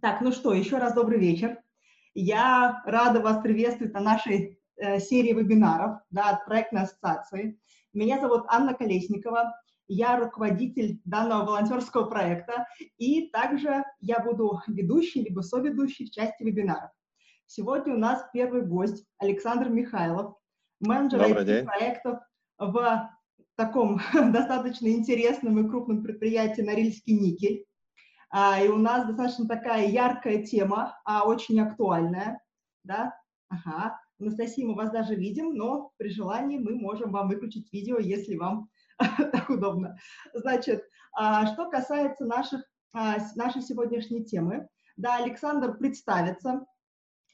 Так, ну что, еще раз добрый вечер. Я рада вас приветствовать на нашей э, серии вебинаров да, от проектной ассоциации. Меня зовут Анна Колесникова, я руководитель данного волонтерского проекта, и также я буду ведущей либо соведущей в части вебинаров. Сегодня у нас первый гость Александр Михайлов, менеджер проектов в таком достаточно интересном и крупном предприятии «Норильский никель». А, и у нас достаточно такая яркая тема, а очень актуальная, да, ага. Анастасия, мы вас даже видим, но при желании мы можем вам выключить видео, если вам так удобно. Значит, а, что касается наших, а, нашей сегодняшней темы, да, Александр представится,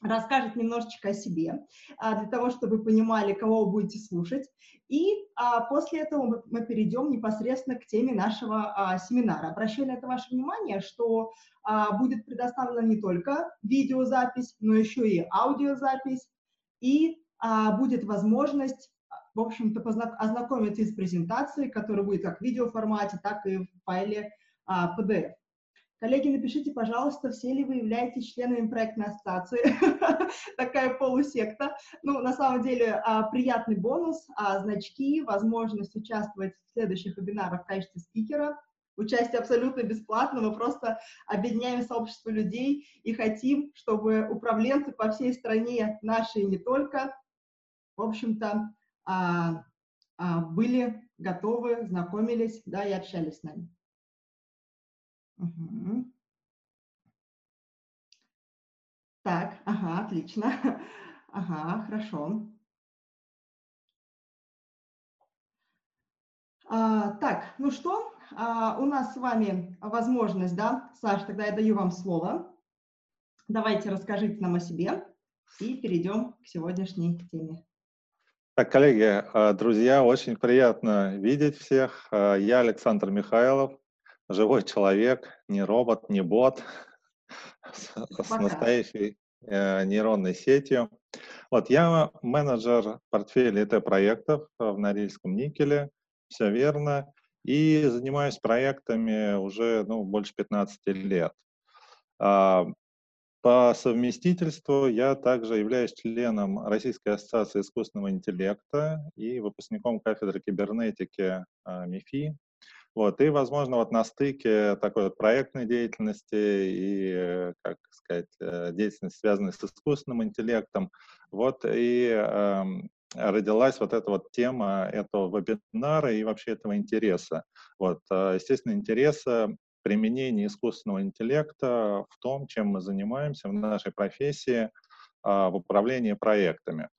расскажет немножечко о себе, а, для того, чтобы вы понимали, кого вы будете слушать. И а, после этого мы, перейдем непосредственно к теме нашего а, семинара. Обращаю на это ваше внимание, что будет предоставлена не только видеозапись, но еще и аудиозапись, и будет возможность, в общем-то, ознакомиться с презентацией, которая будет как в видеоформате, так и в файле PDF. Коллеги, напишите, пожалуйста, все ли вы являетесь членами проектной ассоциации, такая полусекта. Ну, на самом деле, а, приятный бонус, а, значки, возможность участвовать в следующих вебинарах в качестве спикера. Участие абсолютно бесплатно, мы просто объединяем сообщество людей и хотим, чтобы управленцы по всей стране, наши и не только, в общем-то, а, были готовы, знакомились, да, и общались с нами. Угу. Так, ага, отлично. Ага, хорошо. А, так, ну что, а, у нас с вами возможность, да, Саш, тогда я даю вам слово. Давайте расскажите нам о себе и перейдем к сегодняшней теме. Так, коллеги, а, друзья, очень приятно видеть всех. А, я Александр Михайлов, живой человек, не робот, не бот, с, с настоящей э, нейронной сетью. Вот я менеджер портфеля ИТ-проектов в Норильском никеле, все верно, и занимаюсь проектами уже ну, больше 15 лет. А, по совместительству я также являюсь членом Российской ассоциации искусственного интеллекта и выпускником кафедры кибернетики а, МИФИ вот, и, возможно, вот на стыке такой вот проектной деятельности и, как сказать, э, деятельности, связанной с искусственным интеллектом, вот и э, родилась вот эта вот тема этого вебинара и вообще этого интереса. Вот, э, естественно, интереса применения искусственного интеллекта в том, чем мы занимаемся в нашей профессии, в управлении проектами.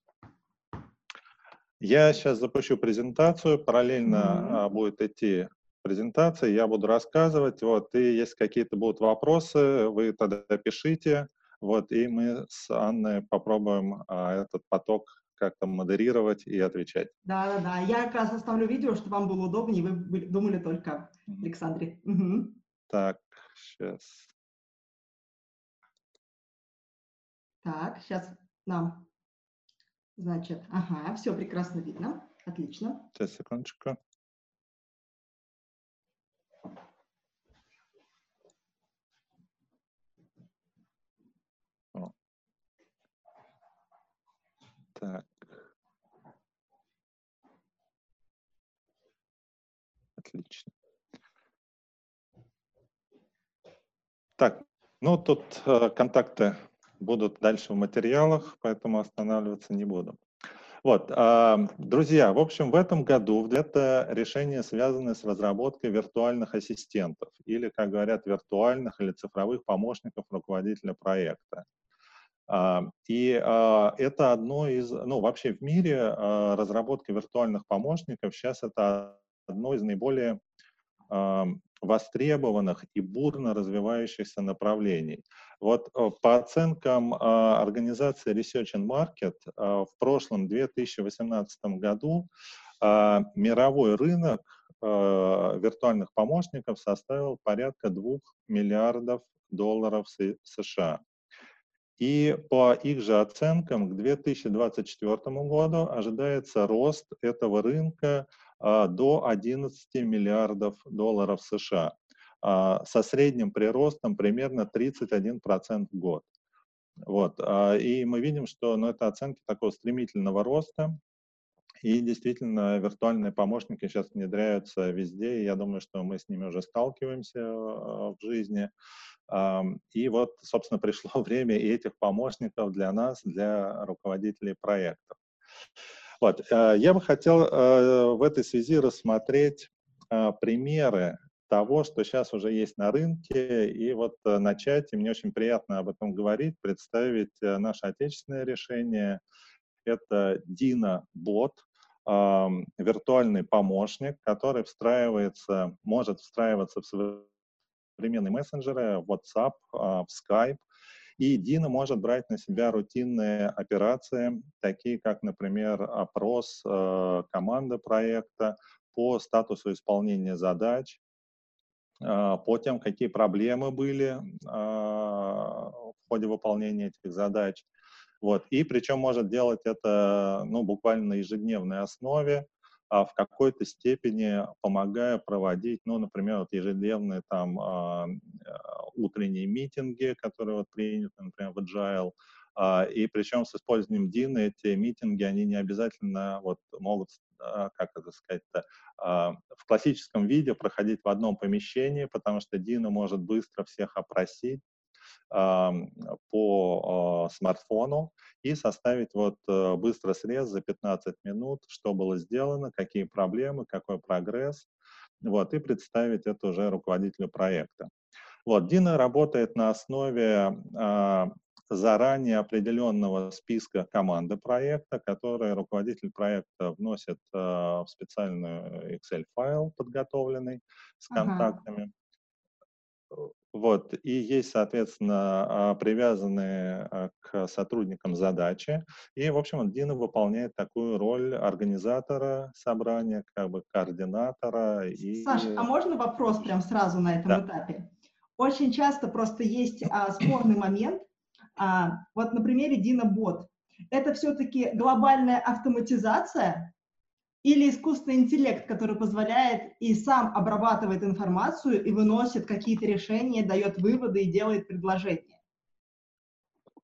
Я сейчас запущу презентацию, параллельно mm-hmm. будет идти презентации, я буду рассказывать, вот, и если какие-то будут вопросы, вы тогда пишите, вот, и мы с Анной попробуем а, этот поток как-то модерировать и отвечать. Да, да, да. Я как раз оставлю видео, чтобы вам было удобнее, вы думали только Александре. Угу. Так, сейчас. Так, сейчас нам, значит, ага, все прекрасно видно, отлично. Сейчас, секундочку. Так. Отлично. Так, ну тут э, контакты будут дальше в материалах, поэтому останавливаться не буду. Вот, э, друзья, в общем, в этом году это решение связано с разработкой виртуальных ассистентов или, как говорят, виртуальных или цифровых помощников руководителя проекта. А, и а, это одно из, ну вообще в мире а, разработка виртуальных помощников сейчас это одно из наиболее востребованных и бурно развивающихся направлений. Вот э, по оценкам организации Research and Market в прошлом 2018 году мировой рынок виртуальных помощников составил порядка 2 миллиардов долларов США. И по их же оценкам к 2024 году ожидается рост этого рынка а, до 11 миллиардов долларов США. со средним приростом примерно 31% в год. Вот. И мы видим, что ну, это оценки такого стремительного роста, и действительно, виртуальные помощники сейчас внедряются везде, и я думаю, что мы с ними уже сталкиваемся в жизни. И вот, собственно, пришло время и этих помощников для нас, для руководителей проектов. Вот. Э, я бы хотел э, в этой связи рассмотреть э, примеры того, что сейчас уже есть на рынке, и вот начать, и мне очень приятно об этом говорить, представить наше отечественное решение. Это Dina Bot, виртуальный помощник, который встраивается, может встраиваться в современные мессенджеры, WhatsApp, а, Skype. И Dino может брать на себя рутинные операции, такие как, например, опрос э, команды проекта по статусу исполнения задач, э, по тем, какие проблемы были э, в ходе выполнения этих задач. Вот. И причем может делать это ну, буквально на ежедневной основе, а в какой-то степени помогая проводить, ну, например, вот ежедневные там а, а, утренние митинги, которые вот приняты, например, в Agile, а, и причем с использованием DIN эти митинги, они не обязательно вот могут, как это сказать в классическом виде проходить в одном помещении, потому что Dino может быстро всех опросить, по смартфону и составить вот э, быстрый срез за 15 минут, что было сделано, какие проблемы, какой прогресс, вот, и представить это уже руководителю проекта. Вот, Дина работает на основе а, заранее определенного списка команды проекта, который руководитель проекта вносит а, в специальный Excel-файл подготовленный с контактами. Ага. Вот, и есть, соответственно, а, привязанные а, к сотрудникам задачи. И, в общем, Дина выполняет такую роль организатора собрания, как бы координатора. И... Саша, а можно вопрос прям сразу на этом да. этапе? Очень часто просто есть а, спорный момент. А, вот на примере Дина Бот. Это все-таки глобальная автоматизация или искусственный интеллект, который позволяет и сам обрабатывает информацию и выносит какие-то решения, дает выводы и делает предложения.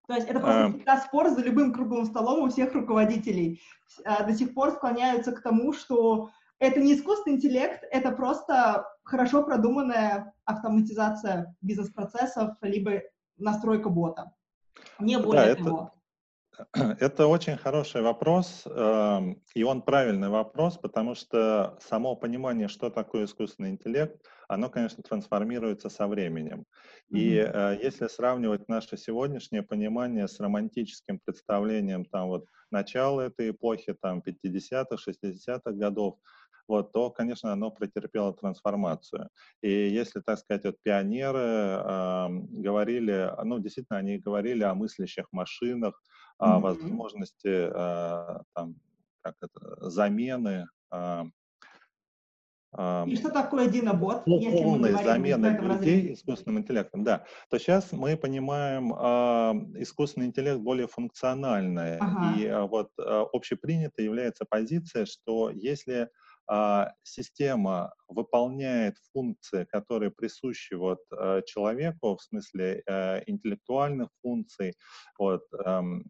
То есть это просто всегда спор за любым круглым столом у всех руководителей. А, до сих пор склоняются к тому, что это не искусственный интеллект, это просто хорошо продуманная автоматизация бизнес-процессов, либо настройка бота. Не более да, того. Это очень хороший вопрос, эм, и он правильный вопрос, потому что само понимание, что такое искусственный интеллект, оно, конечно, трансформируется со временем. И mm-hmm. если сравнивать наше сегодняшнее понимание с романтическим представлением там вот начала этой эпохи, там 50-х, 60-х годов, вот, то, конечно, оно претерпело трансформацию. И если, так сказать, вот пионеры э, говорили, ну, действительно, они говорили о мыслящих машинах, mm-hmm. возможности а, там, как это, замены а, и что такое Динобот? Полной замены людей искусственным интеллектом, да. То сейчас мы понимаем э, искусственный интеллект более функциональный. Ага. И э, вот э, общепринятой является позиция, что если система выполняет функции, которые присущи вот, э, человеку, в смысле э, интеллектуальных функций, вот, эм,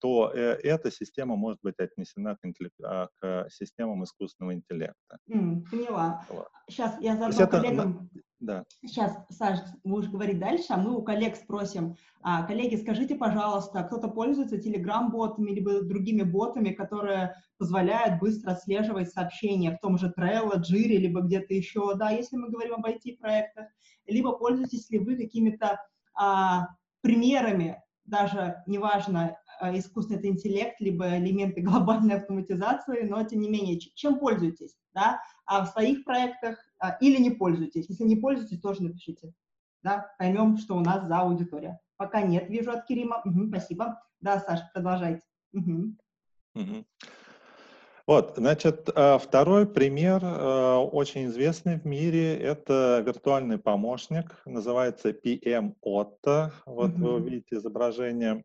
то э, эта система может быть отнесена к, интеллект, а, к системам искусственного интеллекта. Поняла. Вот. Сейчас я задам коллегам... Да. Сейчас, Саш, будешь говорить дальше, а мы у коллег спросим. А, коллеги, скажите, пожалуйста, кто-то пользуется Telegram-ботами либо другими ботами, которые позволяют быстро отслеживать сообщения в том же Trello, Jira, либо где-то еще, да, если мы говорим об IT-проектах, либо пользуетесь ли вы какими-то а, примерами, даже неважно, а, искусственный интеллект, либо элементы глобальной автоматизации, но тем не менее, чем пользуетесь, да, а в своих проектах а, или не пользуетесь. Если не пользуетесь, тоже напишите, да, поймем, что у нас за аудитория. Пока нет, вижу от Кирима. Угу, спасибо. Да, Саша, продолжайте. Угу. Угу. Вот, значит, а, второй пример, а, очень известный в мире, это виртуальный помощник, называется PM Otto, вот mm-hmm. вы увидите изображение.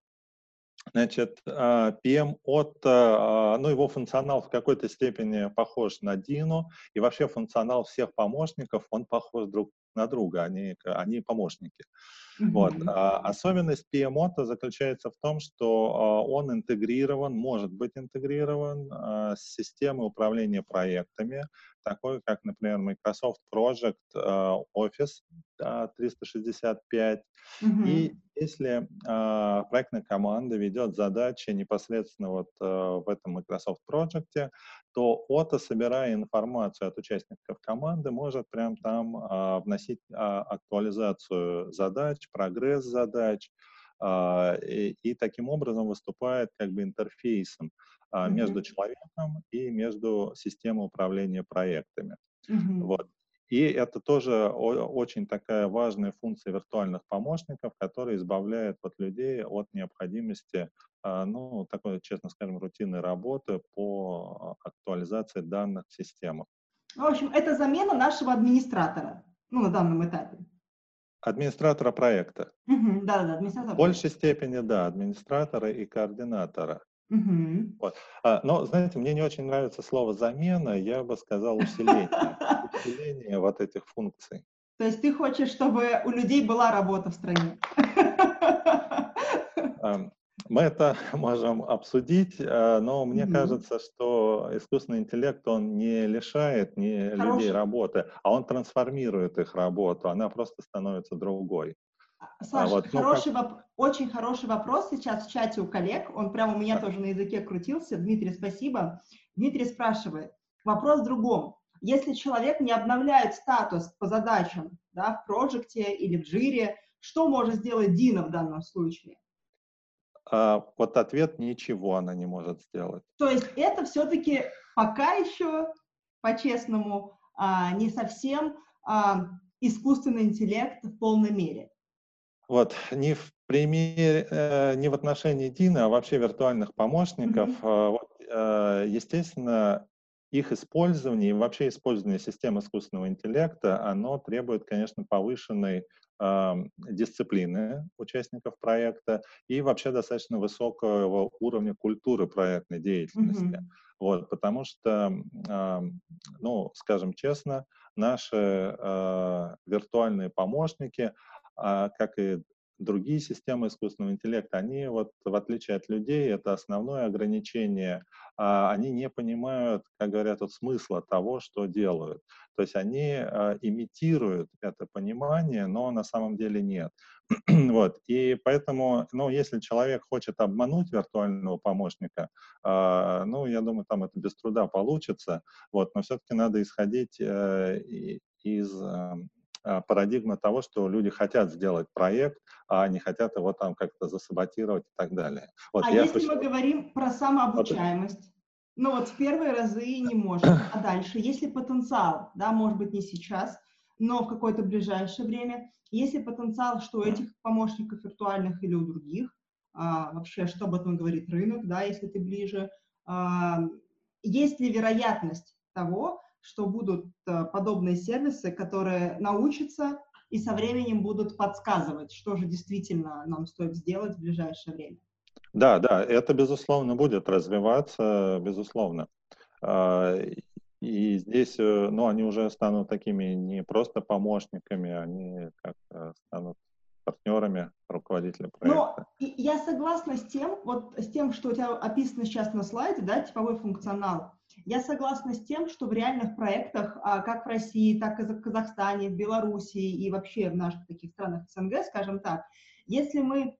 Значит, PM от, ну, его функционал в какой-то степени похож на Dino, и вообще функционал всех помощников, он похож друг на друга, они, они помощники. Mm-hmm. Вот. А, особенность PMO заключается в том, что а, он интегрирован, может быть интегрирован а, с системой управления проектами, такой как, например, Microsoft Project а, Office а, 365. Mm-hmm. И если а, проектная команда ведет задачи непосредственно вот а, в этом Microsoft Project, то ОТО, собирая информацию от участников команды, может прям там а, вносить а, актуализацию задач, прогресс задач, а, и, и таким образом выступает как бы интерфейсом mm-hmm. между человеком и между системой управления проектами. Mm-hmm. Вот. И это тоже очень такая важная функция виртуальных помощников, которая избавляет вот людей от необходимости, а, ну, такой, честно скажем, рутинной работы по актуализации данных в системах. В общем, это замена нашего администратора, ну, на данном этапе. Администратора проекта. Угу, да, да, администратора. В большей степени, да, администратора и координатора. Угу. Вот. А, но, знаете, мне не очень нравится слово «замена», я бы сказал «усиление». Усиление вот этих функций. То есть ты хочешь, чтобы у людей была работа в стране? Мы это можем обсудить, а, но мне mm-hmm. кажется, что искусственный интеллект, он не лишает не людей работы, а он трансформирует их работу, она просто становится другой. А, Саша, а вот, ну, хороший как... воп... очень хороший вопрос сейчас в чате у коллег. Он прямо у меня да. тоже на языке крутился. Дмитрий, спасибо. Дмитрий спрашивает. Вопрос в другом. Если человек не обновляет статус по задачам да, в проекте или в джире, что может сделать Дина в данном случае? А, вот ответ – ничего она не может сделать. То есть это все-таки пока еще, по-честному, а, не совсем а, искусственный интеллект в полной мере. Вот, не в примере, э, не в отношении Дина, а вообще виртуальных помощников. Mm-hmm. Вот, э, естественно, их использование и вообще использование систем искусственного интеллекта, оно требует, конечно, повышенной э, дисциплины участников проекта и вообще достаточно высокого уровня культуры проектной деятельности. Mm-hmm. Вот, потому что, э, ну, скажем честно, наши э, виртуальные помощники, а, как и другие системы искусственного интеллекта, они вот в отличие от людей, это основное ограничение, а, они не понимают, как говорят, вот смысла того, что делают. То есть они а, имитируют это понимание, но на самом деле нет. вот. И поэтому, ну, если человек хочет обмануть виртуального помощника, а, ну, я думаю, там это без труда получится, вот, но все-таки надо исходить э, из парадигма того, что люди хотят сделать проект, а не хотят его там как-то засаботировать и так далее. Вот а если почему... мы говорим про самообучаемость? Ну вот в первые разы не может, а дальше, если потенциал, да, может быть не сейчас, но в какое-то ближайшее время, если потенциал, что у этих помощников виртуальных или у других, а, вообще, что об этом говорит рынок, да, если ты ближе, а, есть ли вероятность того, что будут э, подобные сервисы, которые научатся и со временем будут подсказывать, что же действительно нам стоит сделать в ближайшее время. Да, да, это, безусловно, будет развиваться, безусловно. А, и здесь, э, ну, они уже станут такими не просто помощниками, они как станут партнерами руководителя проекта. Но я согласна с тем, вот с тем, что у тебя описано сейчас на слайде, да, типовой функционал. Я согласна с тем, что в реальных проектах, а, как в России, так и в Казахстане, в Беларуси и вообще в наших таких странах СНГ, скажем так, если мы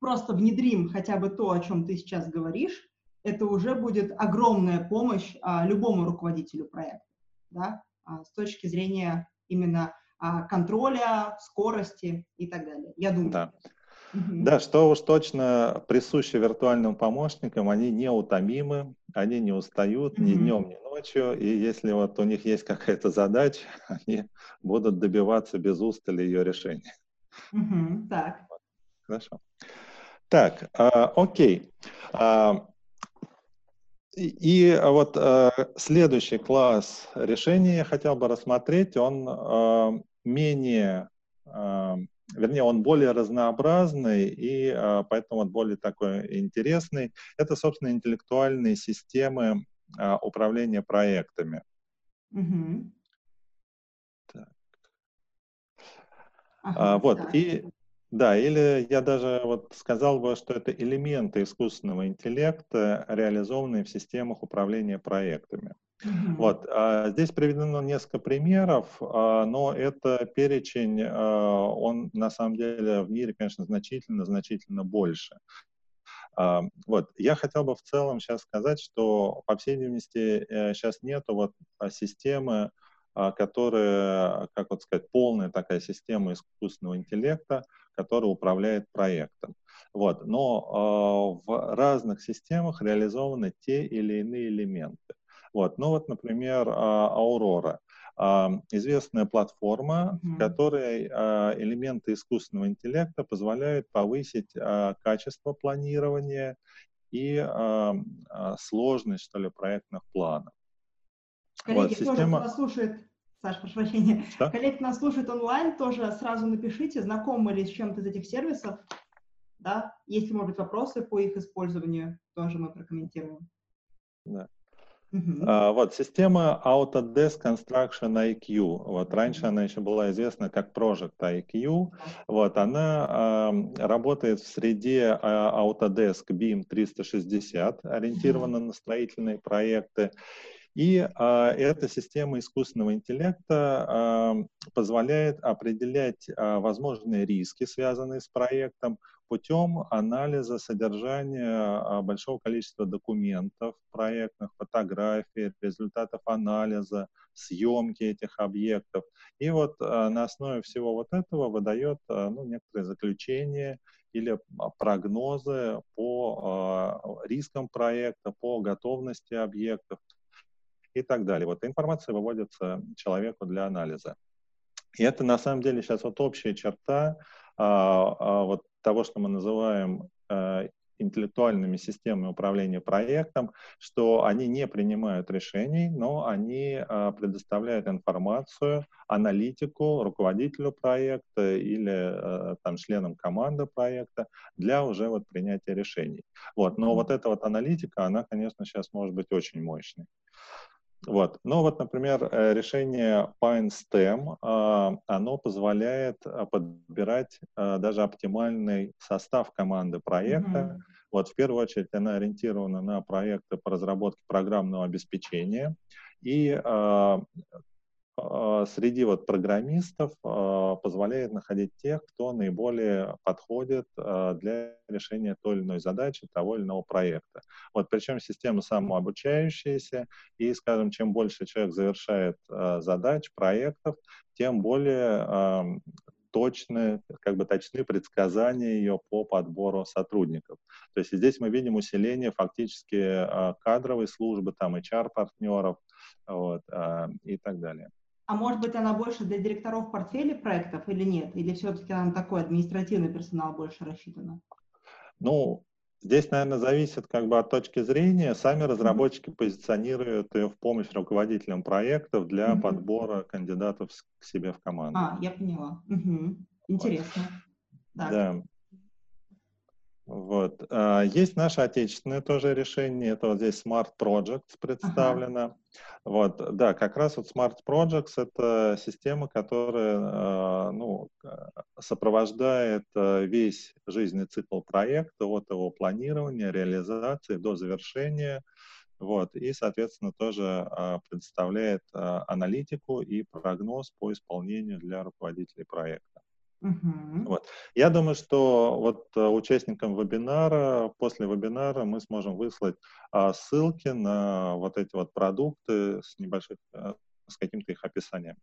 просто внедрим хотя бы то, о чем ты сейчас говоришь, это уже будет огромная помощь а, любому руководителю проекта, да, а, с точки зрения именно а, контроля, скорости и так далее. Я думаю. Да. Да, что уж точно присуще виртуальным помощникам, они неутомимы, они не устают ни днем, ни ночью, и если вот у них есть какая-то задача, они будут добиваться без устали ее решения. Так. Хорошо. Так, э, окей. Э, и вот э, следующий класс решений я хотел бы рассмотреть, он э, менее вернее, он более разнообразный и а, поэтому он более такой интересный. Это, собственно, интеллектуальные системы а, управления проектами. Угу. Так. Ага, а, вот, да. и да, или я даже вот сказал бы, что это элементы искусственного интеллекта, реализованные в системах управления проектами. Mm-hmm. Вот, а, здесь приведено несколько примеров, а, но это перечень, а, он на самом деле в мире, конечно, значительно, значительно больше. Вот, я хотел бы в целом сейчас сказать, что, по всей видимости, сейчас э, нету вот системы, которая, как вот сказать, полная такая система искусственного интеллекта, которая управляет проектом. Вот. Но в разных системах реализованы те или иные элементы. Вот. Ну вот, например, Aurora. Известная платформа, mm-hmm. в которой элементы искусственного интеллекта позволяют повысить качество планирования и сложность, что ли, проектных планов. Коллеги, вот, система... кто нас слушает, Саша, прошу прощения, Что? коллеги нас слушают онлайн, тоже сразу напишите, знакомы ли с чем-то из этих сервисов, да, если, может быть, вопросы по их использованию, тоже мы прокомментируем. Да. Uh-huh. А, вот система Autodesk Construction IQ. Вот раньше она еще была известна как Project IQ. Вот она а, работает в среде а, Autodesk BIM 360, ориентирована uh-huh. на строительные проекты. И а, эта система искусственного интеллекта а, позволяет определять а, возможные риски, связанные с проектом, путем анализа содержания а, большого количества документов проектных, фотографий, результатов анализа, съемки этих объектов. И вот а, на основе всего вот этого выдает а, ну, некоторые заключения или прогнозы по рискам проекта, по готовности объектов и так далее. Вот информация выводится человеку для анализа. И это на самом деле сейчас вот общая черта вот того, что мы называем а, интеллектуальными системами управления проектом, что они не принимают решений, но они а, предоставляют информацию, аналитику руководителю проекта или а, там, членам команды проекта для уже вот принятия решений. Вот. Но вот эта вот аналитика, она, конечно, сейчас может быть очень мощной. Вот. Ну вот, например, э, решение PineStem, а, оно позволяет а, подбирать а, даже оптимальный состав команды проекта. Mm-hmm. Вот в первую очередь она ориентирована на проекты по разработке программного обеспечения. И среди вот программистов а, позволяет находить тех, кто наиболее подходит а, для решения той или иной задачи, того или иного проекта. Вот причем система самообучающаяся, и, скажем, чем больше человек завершает задач, проектов, тем более точны, как бы точны предсказания ее по подбору сотрудников. То есть здесь мы видим усиление фактически кадровой службы, там HR-партнеров вот, и так далее. А может быть, она больше для директоров портфеля проектов или нет? Или все-таки она такой административный персонал больше рассчитана? Ну, здесь, наверное, зависит как бы от точки зрения. Сами разработчики mm-hmm. позиционируют ее в помощь руководителям проектов для mm-hmm. подбора кандидатов к себе в команду. А, я поняла. Угу. Интересно. Вот. Да. Вот. А, есть наше отечественное тоже решение, это вот здесь Smart Projects представлено. Ага. Вот, да, как раз вот Smart Projects — это система, которая а, ну, сопровождает а, весь жизненный цикл проекта от его планирования, реализации до завершения, вот, и, соответственно, тоже предоставляет аналитику и прогноз по исполнению для руководителей проекта. Угу. Вот. Я думаю, что вот э, участникам вебинара, после вебинара мы сможем выслать а, ссылки на вот эти вот продукты с небольших, а, с каким-то их описанием.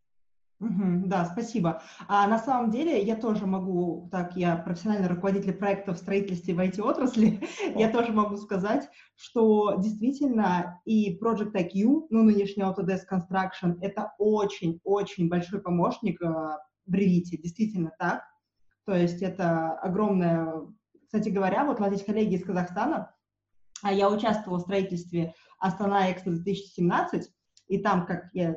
Угу, да, спасибо. А на самом деле я тоже могу, так, я профессиональный руководитель проектов в строительстве в IT-отрасли, я тоже могу сказать, что действительно и Project IQ, ну, нынешний Autodesk Construction, это очень-очень большой помощник Revit, действительно так. То есть это огромное... Кстати говоря, вот у нас здесь коллеги из Казахстана, а я участвовала в строительстве Астана Экспо 2017, и там, как я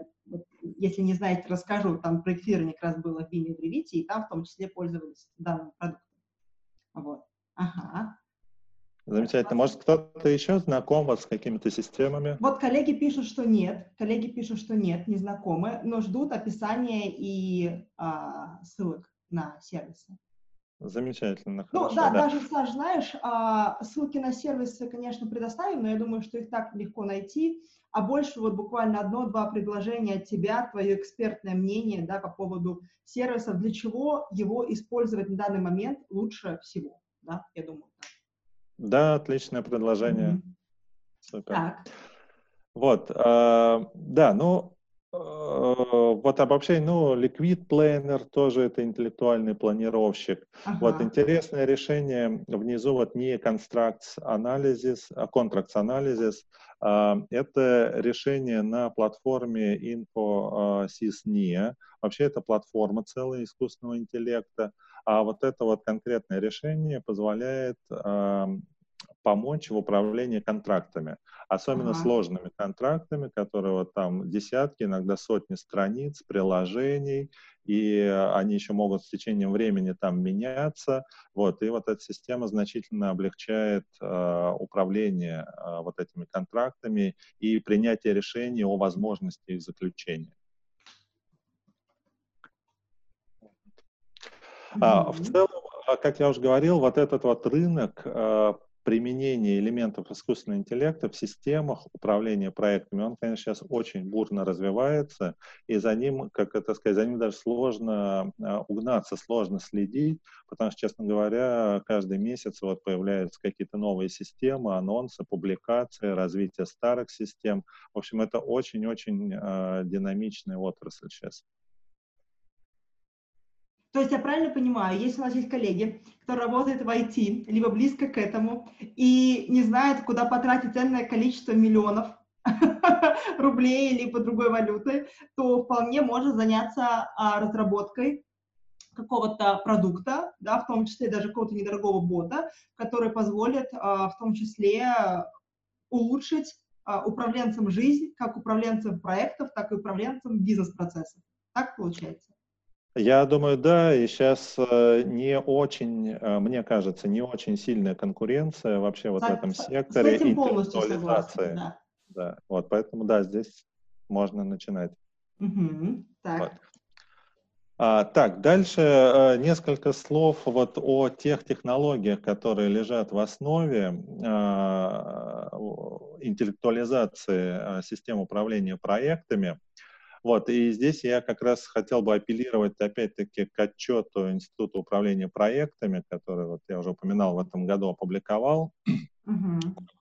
если не знаете, расскажу, там проектирование как раз было в Vimy в Revit, и там в том числе пользовались данным продуктом. Вот. Ага. Замечательно. Может, кто-то еще знаком вот с какими-то системами? Вот коллеги пишут, что нет. Коллеги пишут, что нет, не знакомы, но ждут описания и а, ссылок на сервисы. Замечательно. Ну хорошо, да, да, даже, Саш, знаешь, а, ссылки на сервисы, конечно, предоставим, но я думаю, что их так легко найти, а больше вот буквально одно-два предложения от тебя, твое экспертное мнение, да, по поводу сервисов, для чего его использовать на данный момент лучше всего, да, я думаю. Так. Да, отличное предложение. Супер. Так. Вот, э, да, ну, э, вот обобщение, ну, Liquid Planner тоже это интеллектуальный планировщик. Ага. Вот интересное решение внизу вот не Constructs Analysis, а Contracts Analysis. Э, это решение на платформе InfoSysNIA. Вообще это платформа целая искусственного интеллекта. А вот это вот конкретное решение позволяет э, помочь в управлении контрактами, особенно ага. сложными контрактами, которые вот там десятки, иногда сотни страниц, приложений, и они еще могут с течением времени там меняться, вот, и вот эта система значительно облегчает э, управление э, вот этими контрактами и принятие решений о возможности их заключения. А, в целом, а, как я уже говорил, вот этот вот рынок а, применения элементов искусственного интеллекта в системах управления проектами, он, конечно, сейчас очень бурно развивается, и за ним, как это сказать, за ним даже сложно угнаться, сложно следить, потому что, честно говоря, каждый месяц вот появляются какие-то новые системы, анонсы, публикации, развитие старых систем. В общем, это очень-очень динамичная отрасль сейчас. То есть я правильно понимаю, если у нас есть коллеги, кто работает в IT, либо близко к этому, и не знают, куда потратить ценное количество миллионов рублей либо другой валюты, то вполне можно заняться а, разработкой какого-то продукта, да, в том числе даже какого-то недорогого бота, который позволит а, в том числе улучшить а, управленцам жизнь, как управленцам проектов, так и управленцам бизнес-процессов. Так получается? Я думаю, да, и сейчас э, не очень, э, мне кажется, не очень сильная конкуренция вообще вот в этом секторе интеллектуализации. Да. да, вот, поэтому, да, здесь можно начинать. Угу, так. Вот. А, так, дальше а, несколько слов вот о тех технологиях, которые лежат в основе а, интеллектуализации а, систем управления проектами. Вот, и здесь я как раз хотел бы апеллировать опять-таки к отчету Института управления проектами, который, вот я уже упоминал, в этом году опубликовал. Uh-huh.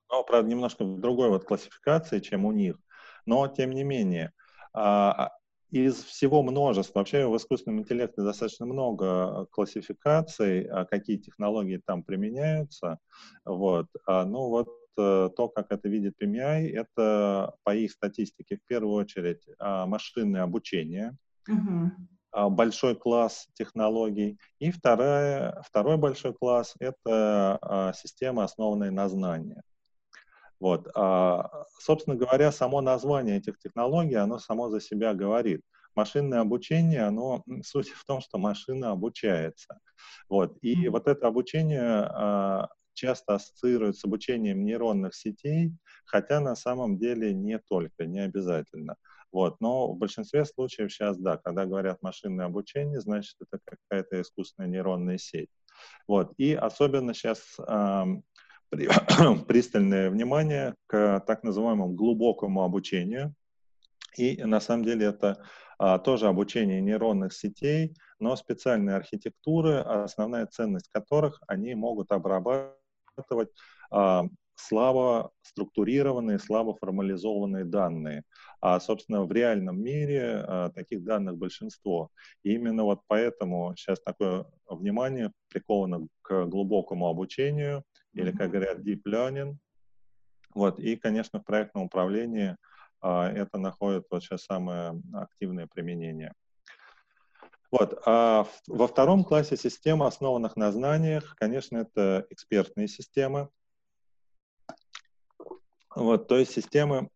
Но, правда, немножко в другой вот классификации, чем у них. Но, тем не менее, а, из всего множества, вообще в искусственном интеллекте достаточно много классификаций, а какие технологии там применяются. Вот. Ну вот то, как это видит PMI, это по их статистике в первую очередь а, машинное обучение, uh-huh. большой класс технологий, и вторая, второй большой класс — это а, система, основанная на знании. Вот. Собственно говоря, само название этих технологий, оно само за себя говорит. Машинное обучение, оно, суть в том, что машина обучается. Вот. И вот это обучение часто ассоциируют с обучением нейронных сетей, хотя на самом деле не только, не обязательно. Вот. Но в большинстве случаев сейчас, да, когда говорят машинное обучение, значит, это какая-то искусственная нейронная сеть. Вот. И особенно сейчас э, при, пристальное внимание к так называемому глубокому обучению. И на самом деле это а, тоже обучение нейронных сетей, но специальные архитектуры, основная ценность которых они могут обрабатывать обрабатывать а, слабо структурированные, слабо формализованные данные. А, собственно, в реальном мире а, таких данных большинство. И именно вот поэтому сейчас такое внимание приковано к глубокому обучению, или, как говорят, deep learning. Вот. И, конечно, в проектном управлении а, это находит вот сейчас самое активное применение. Вот. А во втором классе систем, основанных на знаниях, конечно, это экспертные системы. Вот, то есть системы,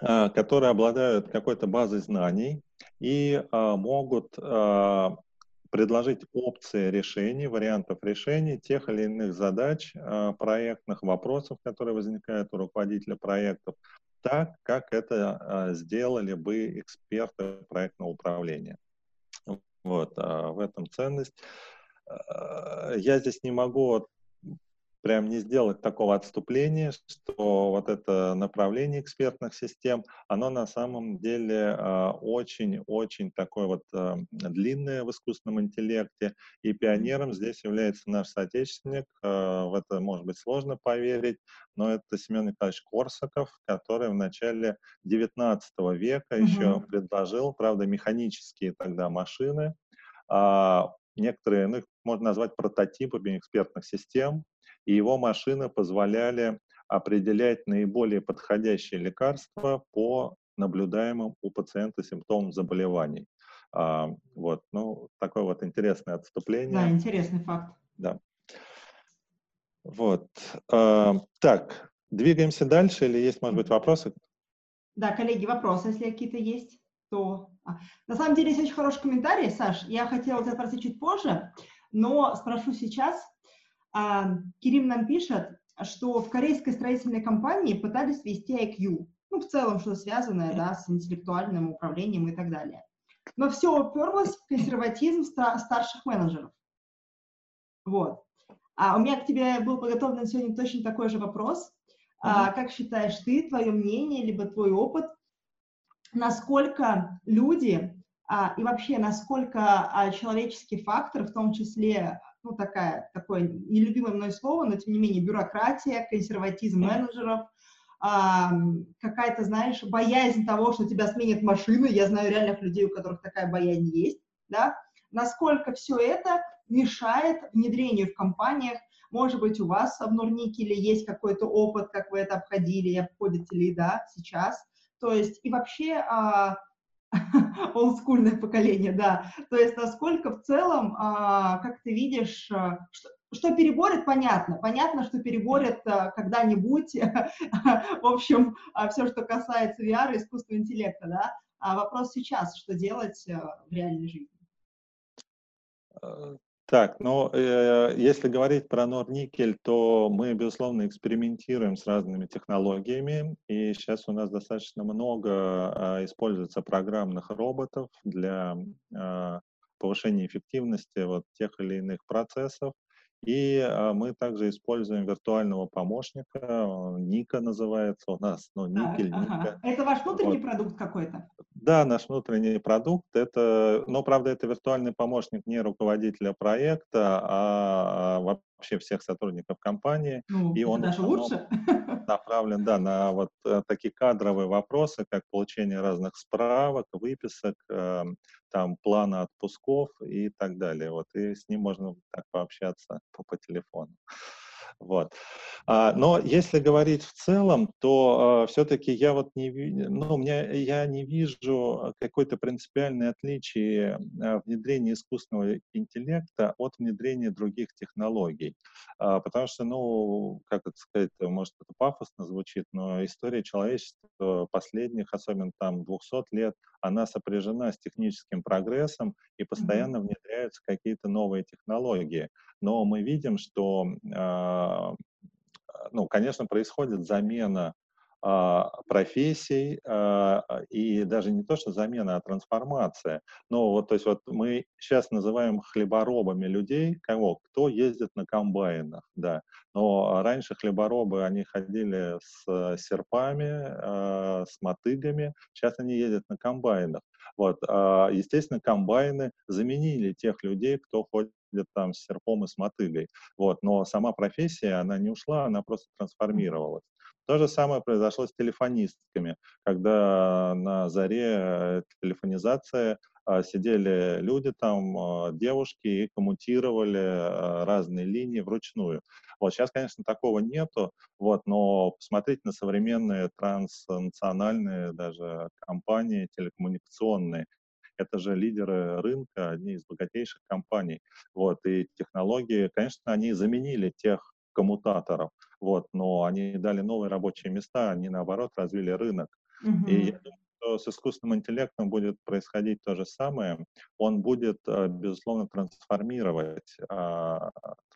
которые обладают какой-то базой знаний и могут предложить опции решений, вариантов решений тех или иных задач, проектных вопросов, которые возникают у руководителя проектов, так, как это сделали бы эксперты проектного управления. Вот, в этом ценность. Я здесь не могу прям не сделать такого отступления, что вот это направление экспертных систем, оно на самом деле очень-очень такое вот длинное в искусственном интеллекте, и пионером здесь является наш соотечественник, в это может быть сложно поверить, но это Семен Николаевич Корсаков, который в начале 19 века mm-hmm. еще предложил, правда, механические тогда машины, а некоторые, ну, их можно назвать прототипами экспертных систем, и его машины позволяли определять наиболее подходящие лекарства по наблюдаемым у пациента симптомам заболеваний. А, вот, ну, такое вот интересное отступление. Да, интересный факт. Да. Вот. А, так, двигаемся дальше или есть, может быть, вопросы? Да, коллеги, вопросы, если какие-то есть, то... А, на самом деле, есть очень хороший комментарий, Саш, я хотела тебя спросить чуть позже, но спрошу сейчас. А, Кирим нам пишет, что в корейской строительной компании пытались ввести IQ. Ну, в целом, что связанное, да, с интеллектуальным управлением и так далее. Но все уперлось в консерватизм старших менеджеров. Вот. А у меня к тебе был подготовлен сегодня точно такой же вопрос. Mm-hmm. А, как считаешь ты, твое мнение, либо твой опыт, насколько люди а, и вообще насколько а, человеческий фактор, в том числе ну, такая, такое нелюбимое мной слово, но тем не менее бюрократия, консерватизм менеджеров, а, какая-то, знаешь, боязнь того, что тебя сменит машина, я знаю реальных людей, у которых такая боязнь есть, да, насколько все это мешает внедрению в компаниях, может быть, у вас в Нурникеле есть какой-то опыт, как вы это обходили, обходите ли, да, сейчас, то есть, и вообще, а, олдскульное поколение, да. То есть насколько в целом, а, как ты видишь, а, что, что переборет, понятно. Понятно, что переборет а, когда-нибудь, в общем, все, что касается VR, искусственного интеллекта, да. А вопрос сейчас, что делать в реальной жизни? Так, ну, э, если говорить про Норникель, то мы, безусловно, экспериментируем с разными технологиями, и сейчас у нас достаточно много э, используется программных роботов для э, повышения эффективности вот тех или иных процессов. И а, мы также используем виртуального помощника, Ника называется у нас, ну, Никель, ага. Ника. Это ваш внутренний вот. продукт какой-то? Да, наш внутренний продукт. Это, но, правда, это виртуальный помощник не руководителя проекта, а вообще всех сотрудников компании. Ну, и он даже лучше. направлен, да, на вот э, такие кадровые вопросы, как получение разных справок, выписок, э, там плана отпусков и так далее. Вот, и с ним можно так пообщаться по, по телефону. Вот. А, но если говорить в целом, то а, все-таки я вот не, ну, у меня, я не вижу какой-то принципиальной отличия а, внедрения искусственного интеллекта от внедрения других технологий. Потому что, ну, как это сказать, может, это пафосно звучит, но история человечества последних, особенно там 200 лет, она сопряжена с техническим прогрессом и постоянно mm-hmm. внедряются какие-то новые технологии. Но мы видим, что, э, ну, конечно, происходит замена а, профессий, а, и даже не то, что замена, а трансформация. Но вот, то есть вот мы сейчас называем хлеборобами людей, кого? Кто ездит на комбайнах, да. Но раньше хлеборобы, они ходили с серпами, а, с мотыгами, сейчас они ездят на комбайнах. Вот, естественно, комбайны заменили тех людей, кто ходит там с серпом и с мотыгой. Вот, но сама профессия, она не ушла, она просто трансформировалась. То же самое произошло с телефонистками, когда на заре э, телефонизация а, сидели люди там, а, девушки, и коммутировали разные линии вручную. Вот сейчас, конечно, такого нету, вот, но посмотреть на современные транснациональные даже компании телекоммуникационные, это же лидеры рынка, одни из богатейших компаний. Вот, и технологии, конечно, они заменили тех коммутаторов, вот, но они дали новые рабочие места, они, наоборот, развили рынок. Угу. И я думаю, что с искусственным интеллектом будет происходить то же самое. Он будет, э, безусловно, трансформировать, а,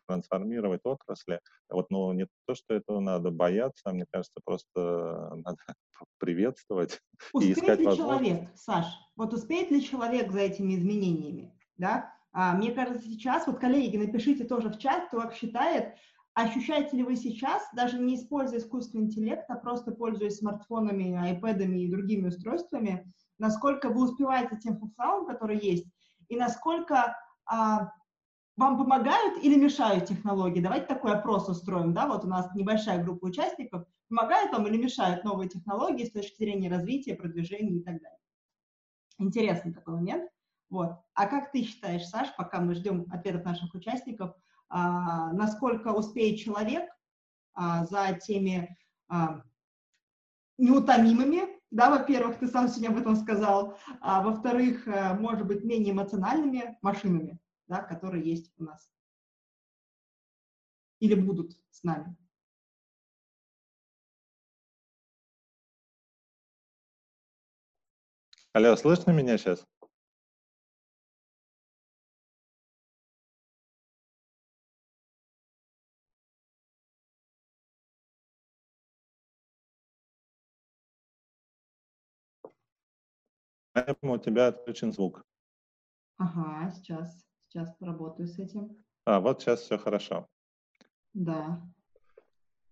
трансформировать отрасли. Вот, ну, не то, что этого надо бояться, мне кажется, просто надо приветствовать успеет и искать ли человек, Саш, вот успеет ли человек за этими изменениями, да? А, мне кажется, сейчас, вот, коллеги, напишите тоже в чат, кто как считает, ощущаете ли вы сейчас, даже не используя искусственный интеллект, а просто пользуясь смартфонами, айпэдами и другими устройствами, насколько вы успеваете тем функционалом, который есть, и насколько а, вам помогают или мешают технологии? Давайте такой опрос устроим, да, вот у нас небольшая группа участников, помогают вам или мешают новые технологии с точки зрения развития, продвижения и так далее. Интересный такой момент. Вот. А как ты считаешь, Саш, пока мы ждем ответов наших участников, а, насколько успеет человек а, за теми а, неутомимыми, да, во-первых, ты сам сегодня об этом сказал, а во-вторых, а, может быть, менее эмоциональными машинами, да, которые есть у нас или будут с нами. Алло, слышно меня сейчас? у тебя отключен звук. Ага, сейчас, сейчас поработаю с этим. А, вот сейчас все хорошо. Да.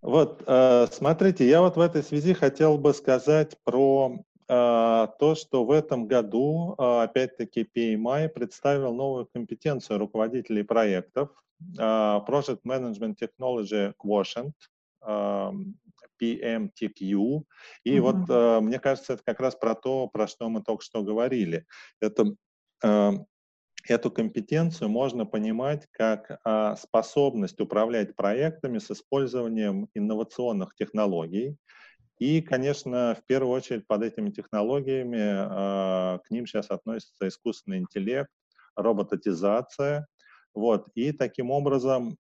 Вот, э, смотрите, я вот в этой связи хотел бы сказать про э, то, что в этом году, э, опять-таки, PMI представил новую компетенцию руководителей проектов Project Management Technology Quotient, PMTQ. И mm-hmm. вот мне кажется, это как раз про то, про что мы только что говорили. Это э, эту компетенцию можно понимать как э, способность управлять проектами с использованием инновационных технологий. И, конечно, в первую очередь под этими технологиями э, к ним сейчас относится искусственный интеллект, робототизация. Вот. И таким образом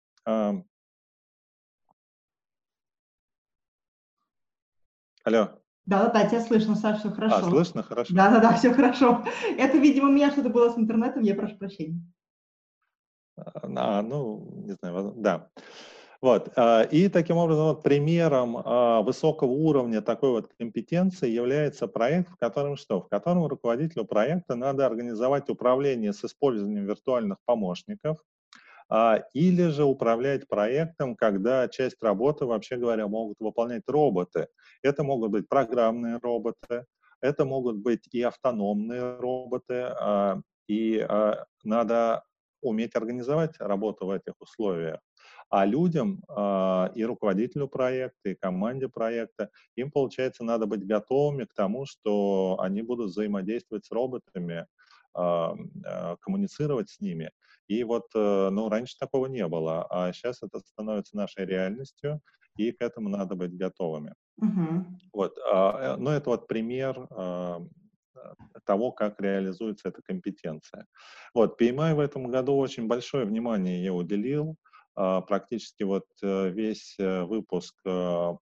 э, Алло. Да-да-да, тебя слышно, Саша, все хорошо. А, слышно? Хорошо. Да-да-да, все хорошо. Это, видимо, у меня что-то было с интернетом, я прошу прощения. А, ну, не знаю, да. Вот. А, и таким образом вот примером а, высокого уровня такой вот компетенции является проект, в котором что? В котором руководителю проекта надо организовать управление с использованием виртуальных помощников, а, или же управлять проектом, когда часть работы, вообще говоря, могут выполнять роботы. Это могут быть программные роботы, это могут быть и автономные роботы, а, и а, надо уметь организовать работу в этих условиях. А людям, и руководителю проекта, и команде проекта, им, получается, надо быть готовыми к тому, что они будут взаимодействовать с роботами, коммуницировать с ними. И вот, э, ну, раньше такого не было, а сейчас это становится нашей реальностью, и к этому надо быть готовыми. Uh-huh. Вот, а, э, ну, это вот пример а, того, как реализуется эта компетенция. Вот, PMI в этом году очень большое внимание я уделил. А, практически вот э, весь выпуск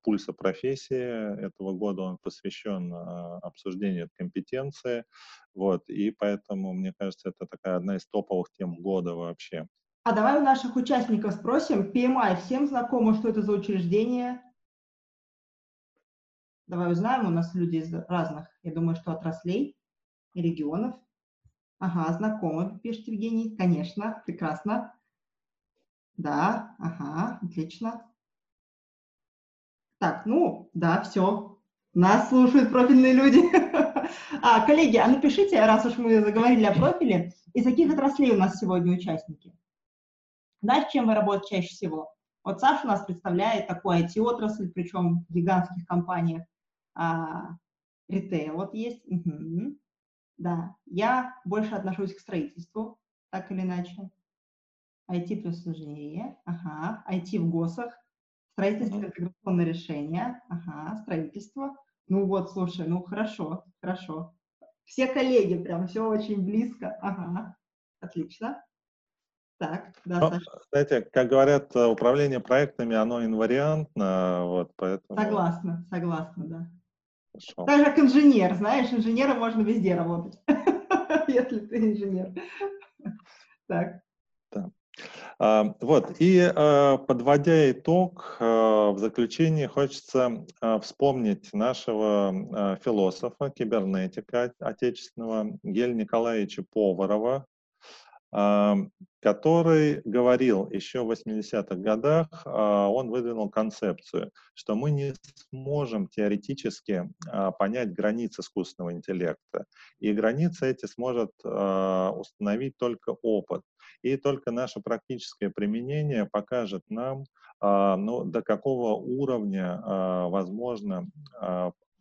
«Пульса профессии» этого года он посвящен обсуждению компетенции. Вот, и поэтому, мне кажется, это такая одна из топовых тем года вообще. А давай у наших участников спросим, PMI всем знакомо, что это за учреждение? Давай узнаем, у нас люди из разных, я думаю, что отраслей и регионов. Ага, знакомо, пишет Евгений. Конечно, прекрасно. Да, ага, отлично. Так, ну, да, все. Нас слушают профильные люди. А, коллеги, а напишите, раз уж мы заговорили о профиле, из каких отраслей у нас сегодня участники? Знаете, чем вы работаете чаще всего? Вот Саша у нас представляет такую IT-отрасль, причем в гигантских компаниях. А, ритейл вот есть. Угу. Да, я больше отношусь к строительству, так или иначе. IT плюс инженерия, ага, IT в ГОСах, строительство интеграционное решение, ага, строительство, ну вот, слушай, ну хорошо, хорошо. Все коллеги, прям все очень близко. Ага, отлично. Так, да, ну, Саша. Знаете, как говорят, э, управление проектами, оно инвариантно, вот, поэтому... Согласна, согласна, да. Хорошо. Так же, как инженер, знаешь, инженером можно везде работать, если ты инженер. Так. А, вот, и а, подводя итог, а, в заключении хочется вспомнить нашего философа, кибернетика отечественного Гель Николаевича Поварова, который говорил еще в 80-х годах, он выдвинул концепцию, что мы не сможем теоретически понять границы искусственного интеллекта. И границы эти сможет установить только опыт. И только наше практическое применение покажет нам, ну, до какого уровня возможно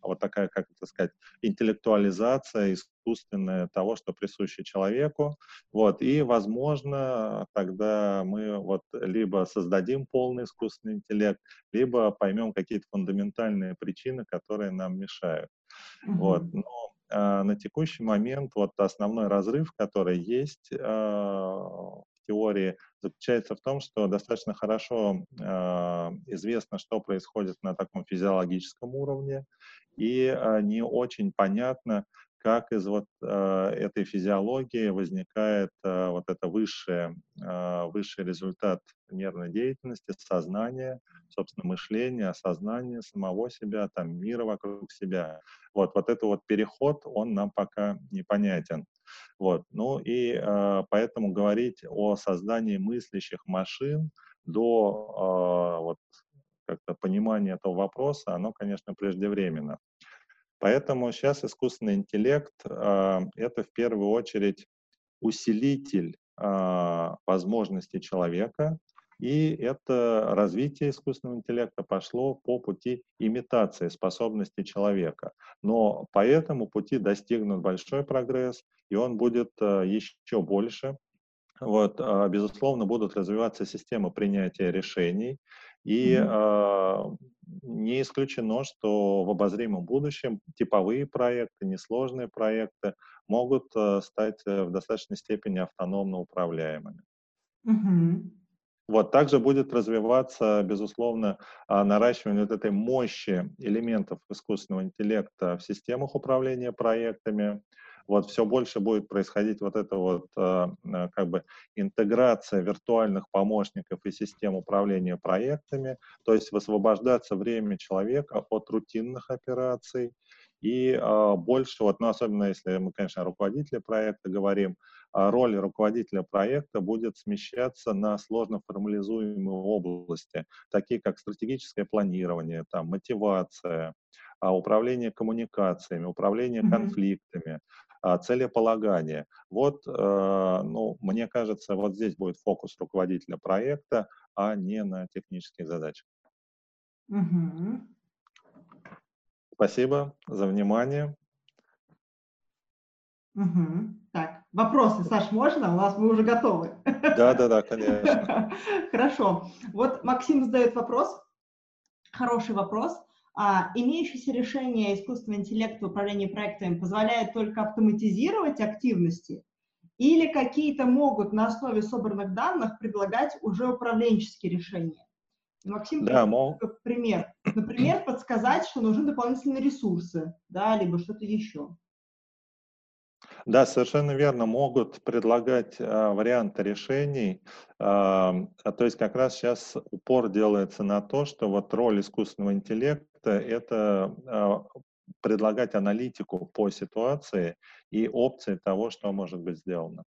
вот такая, как это сказать, интеллектуализация искусственная того, что присуще человеку. Вот, и, возможно, тогда мы вот либо создадим полный искусственный интеллект, либо поймем какие-то фундаментальные причины, которые нам мешают. Mm-hmm. Вот, но а, на текущий момент вот основной разрыв, который есть а, теории, заключается в том, что достаточно хорошо э, известно, что происходит на таком физиологическом уровне, и э, не очень понятно, как из вот э, этой физиологии возникает э, вот это высшее, э, высший результат нервной деятельности, сознания, собственно, мышления, осознания самого себя, там, мира вокруг себя. Вот, вот этот вот переход, он нам пока непонятен. Вот, ну и э, поэтому говорить о создании мыслящих машин до э, вот как-то понимания этого вопроса, оно, конечно, преждевременно. Поэтому сейчас искусственный интеллект э, это в первую очередь усилитель э, возможностей человека, и это развитие искусственного интеллекта пошло по пути имитации способностей человека. Но по этому пути достигнут большой прогресс, и он будет э, еще больше. Вот, безусловно, будут развиваться системы принятия решений, и э, не исключено, что в обозримом будущем типовые проекты, несложные проекты могут э, стать э, в достаточной степени автономно управляемыми. Вот, также будет развиваться, безусловно, а, наращивание вот этой мощи элементов искусственного интеллекта в системах управления проектами, вот все больше будет происходить вот эта вот э, э, как бы интеграция виртуальных помощников и систем управления проектами, то есть высвобождаться время человека от рутинных операций и э, больше, вот, ну, особенно если мы, конечно, о руководителе проекта говорим, а роль руководителя проекта будет смещаться на сложно формализуемые области, такие как стратегическое планирование, там, мотивация, а, управление коммуникациями, управление mm-hmm. конфликтами, а, целеполагание. Вот, э, ну, мне кажется, вот здесь будет фокус руководителя проекта, а не на технических задачах. Угу. Спасибо за внимание. Угу. Так, вопросы, Саш, можно? У нас мы уже готовы. Да, да, да, конечно. Хорошо. Вот Максим задает вопрос, хороший вопрос а, имеющиеся решения искусственного интеллекта в управлении проектами позволяют только автоматизировать активности или какие-то могут на основе собранных данных предлагать уже управленческие решения? Максим, да, мол... пример. Например, подсказать, что нужны дополнительные ресурсы, да, либо что-то еще. Да, совершенно верно, могут предлагать э, варианты решений. Э, то есть как раз сейчас упор делается на то, что вот роль искусственного интеллекта — это э, предлагать аналитику по ситуации и опции того, что может быть сделано.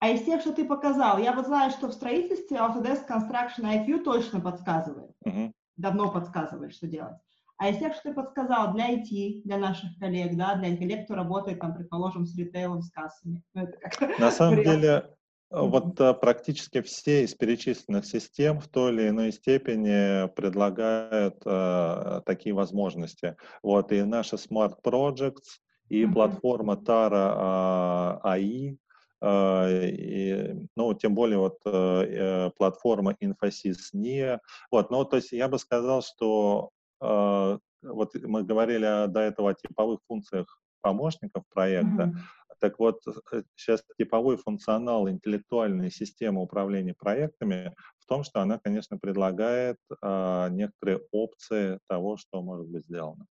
А из тех, что ты показал, я вот знаю, что в строительстве Autodesk Construction IQ точно подсказывает. Угу. Давно подсказывает, что делать. А из тех, что ты подсказал, для IT, для наших коллег, да, для коллег, кто работает, там, предположим, с ритейлом, с кассами. Ну, На самом деле, вот а, практически все из перечисленных систем в той или иной степени предлагают а, такие возможности. Вот и наши Smart Projects, и mm-hmm. платформа Tara а, AI, а, и, ну, тем более вот а, э, платформа Infosys NIA. Вот, ну, то есть я бы сказал, что а, вот мы говорили до этого о типовых функциях помощников проекта. Mm-hmm. Так вот, сейчас э, типовой функционал интеллектуальной системы управления проектами в том, что она, конечно, предлагает э, некоторые опции того, что может быть сделано.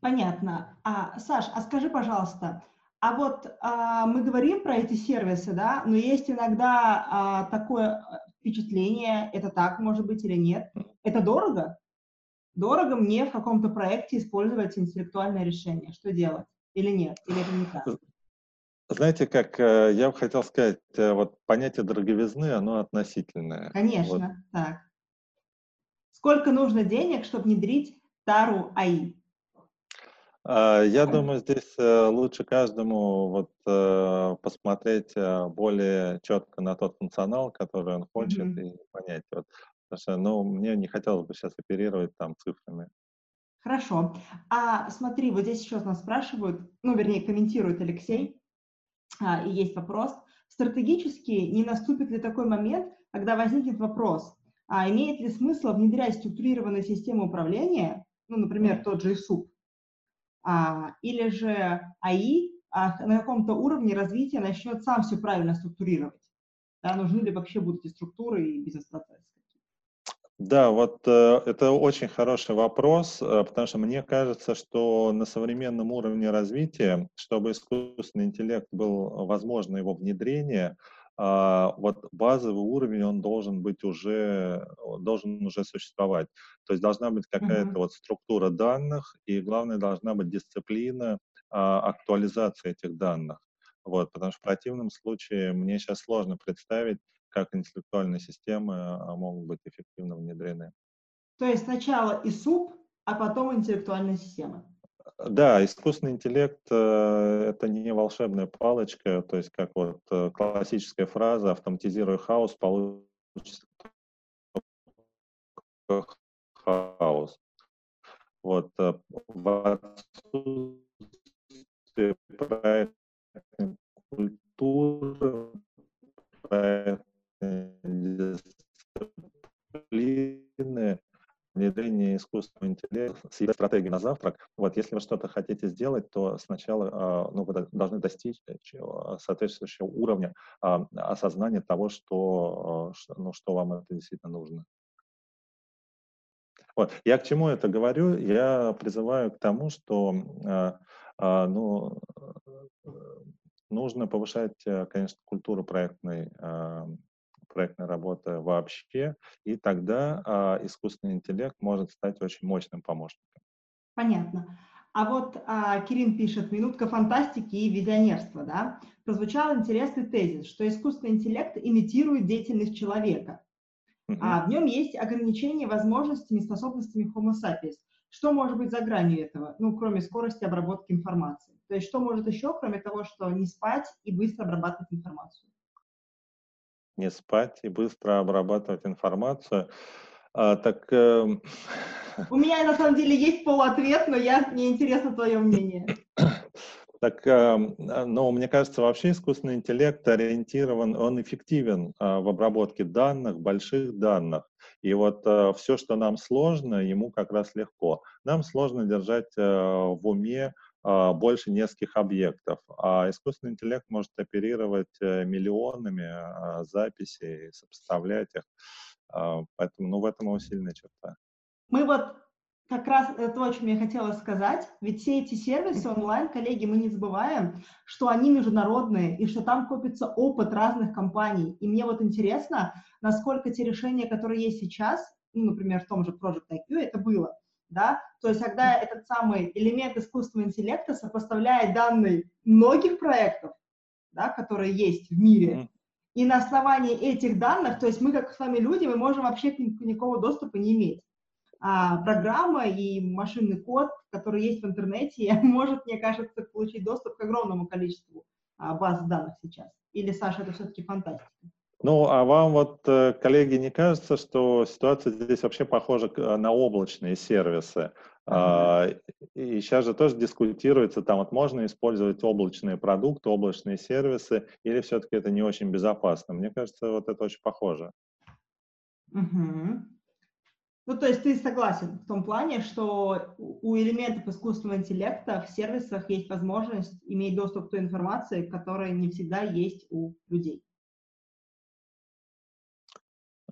Понятно. А, Саш, а скажи, пожалуйста, а вот а, мы говорим про эти сервисы, да, но есть иногда а, такое впечатление, это так может быть или нет. Это дорого? Дорого мне в каком-то проекте использовать интеллектуальное решение. Что делать? Или нет? Или это не так? Знаете, как э, я бы хотел сказать, э, вот понятие дороговизны, оно относительное. Конечно, вот. так. Сколько нужно денег, чтобы внедрить Тару АИ? А, я думаю, здесь э, лучше каждому вот э, посмотреть э, более четко на тот функционал, который он хочет, mm-hmm. и понять. Вот, потому что, ну, мне не хотелось бы сейчас оперировать там цифрами. Хорошо. А смотри, вот здесь еще нас спрашивают, ну, вернее, комментирует Алексей, и есть вопрос. Стратегически не наступит ли такой момент, когда возникнет вопрос, а имеет ли смысл внедрять структурированную систему управления, ну, например, тот же ИСУП, а, или же АИ а, на каком-то уровне развития начнет сам все правильно структурировать. Да, нужны ли вообще будут эти структуры и бизнес-процессы? Да, вот э, это очень хороший вопрос, э, потому что мне кажется, что на современном уровне развития, чтобы искусственный интеллект был возможно его внедрение, а, вот базовый уровень, он должен быть уже, должен уже существовать. То есть должна быть какая-то mm-hmm. вот структура данных, и главное, должна быть дисциплина а, актуализации этих данных. Вот, потому что в противном случае мне сейчас сложно представить, как интеллектуальные системы а, могут быть эффективно внедрены. То есть сначала и суп, а потом интеллектуальная система. Да, искусственный интеллект э, это не волшебная палочка, то есть как вот э, классическая фраза «автоматизируя хаос, получится хаос». Вот э, в отсутствии проектной культуры, проектной дисциплины, внедрение искусственного интеллекта с стратегией на завтрак. Вот, если вы что-то хотите сделать, то сначала а, ну, вы должны достичь э, соответствующего уровня а, осознания того, что, а, ну, что вам это действительно нужно. Вот. Я к чему это говорю? Я призываю к тому, что ну, нужно повышать, э, конечно, культуру проектной проектной работы вообще, и тогда а, искусственный интеллект может стать очень мощным помощником. Понятно. А вот а, Кирин пишет, минутка фантастики и визионерства, да? Прозвучал интересный тезис, что искусственный интеллект имитирует деятельность человека. Uh-huh. А в нем есть ограничения возможностями и способностями Homo sapiens. Что может быть за гранью этого, ну, кроме скорости обработки информации? То есть что может еще, кроме того, что не спать и быстро обрабатывать информацию? Не спать и быстро обрабатывать информацию. А, так... Э... У меня на самом деле есть полуответ, но я, мне интересно твое мнение. Так, э, ну, мне кажется, вообще искусственный интеллект ориентирован, он эффективен э, в обработке данных, больших данных. И вот э, все, что нам сложно, ему как раз легко. Нам сложно держать э, в уме а, больше нескольких объектов, а искусственный интеллект может оперировать э, миллионами а, записей, сопоставлять их. А, поэтому, ну, в этом его сильная черта. Мы вот как раз то, о чем я хотела сказать, ведь все эти сервисы онлайн, коллеги, мы не забываем, что они международные и что там копится опыт разных компаний. И мне вот интересно, насколько те решения, которые есть сейчас, ну, например, в том же Project IQ, это было, да, то есть когда этот самый элемент искусственного интеллекта сопоставляет данные многих проектов, да, которые есть в мире, и на основании этих данных, то есть мы как с вами люди, мы можем вообще никакого доступа не иметь. А программа и машинный код, который есть в интернете, может, мне кажется, получить доступ к огромному количеству а, баз данных сейчас. Или, Саша, это все-таки фантастика? Ну, а вам вот, э, коллеги, не кажется, что ситуация здесь вообще похожа на облачные сервисы? Uh-huh. И сейчас же тоже дискутируется, там вот можно использовать облачные продукты, облачные сервисы, или все-таки это не очень безопасно? Мне кажется, вот это очень похоже. Uh-huh. Ну, то есть ты согласен в том плане, что у элементов искусственного интеллекта в сервисах есть возможность иметь доступ к той информации, которая не всегда есть у людей.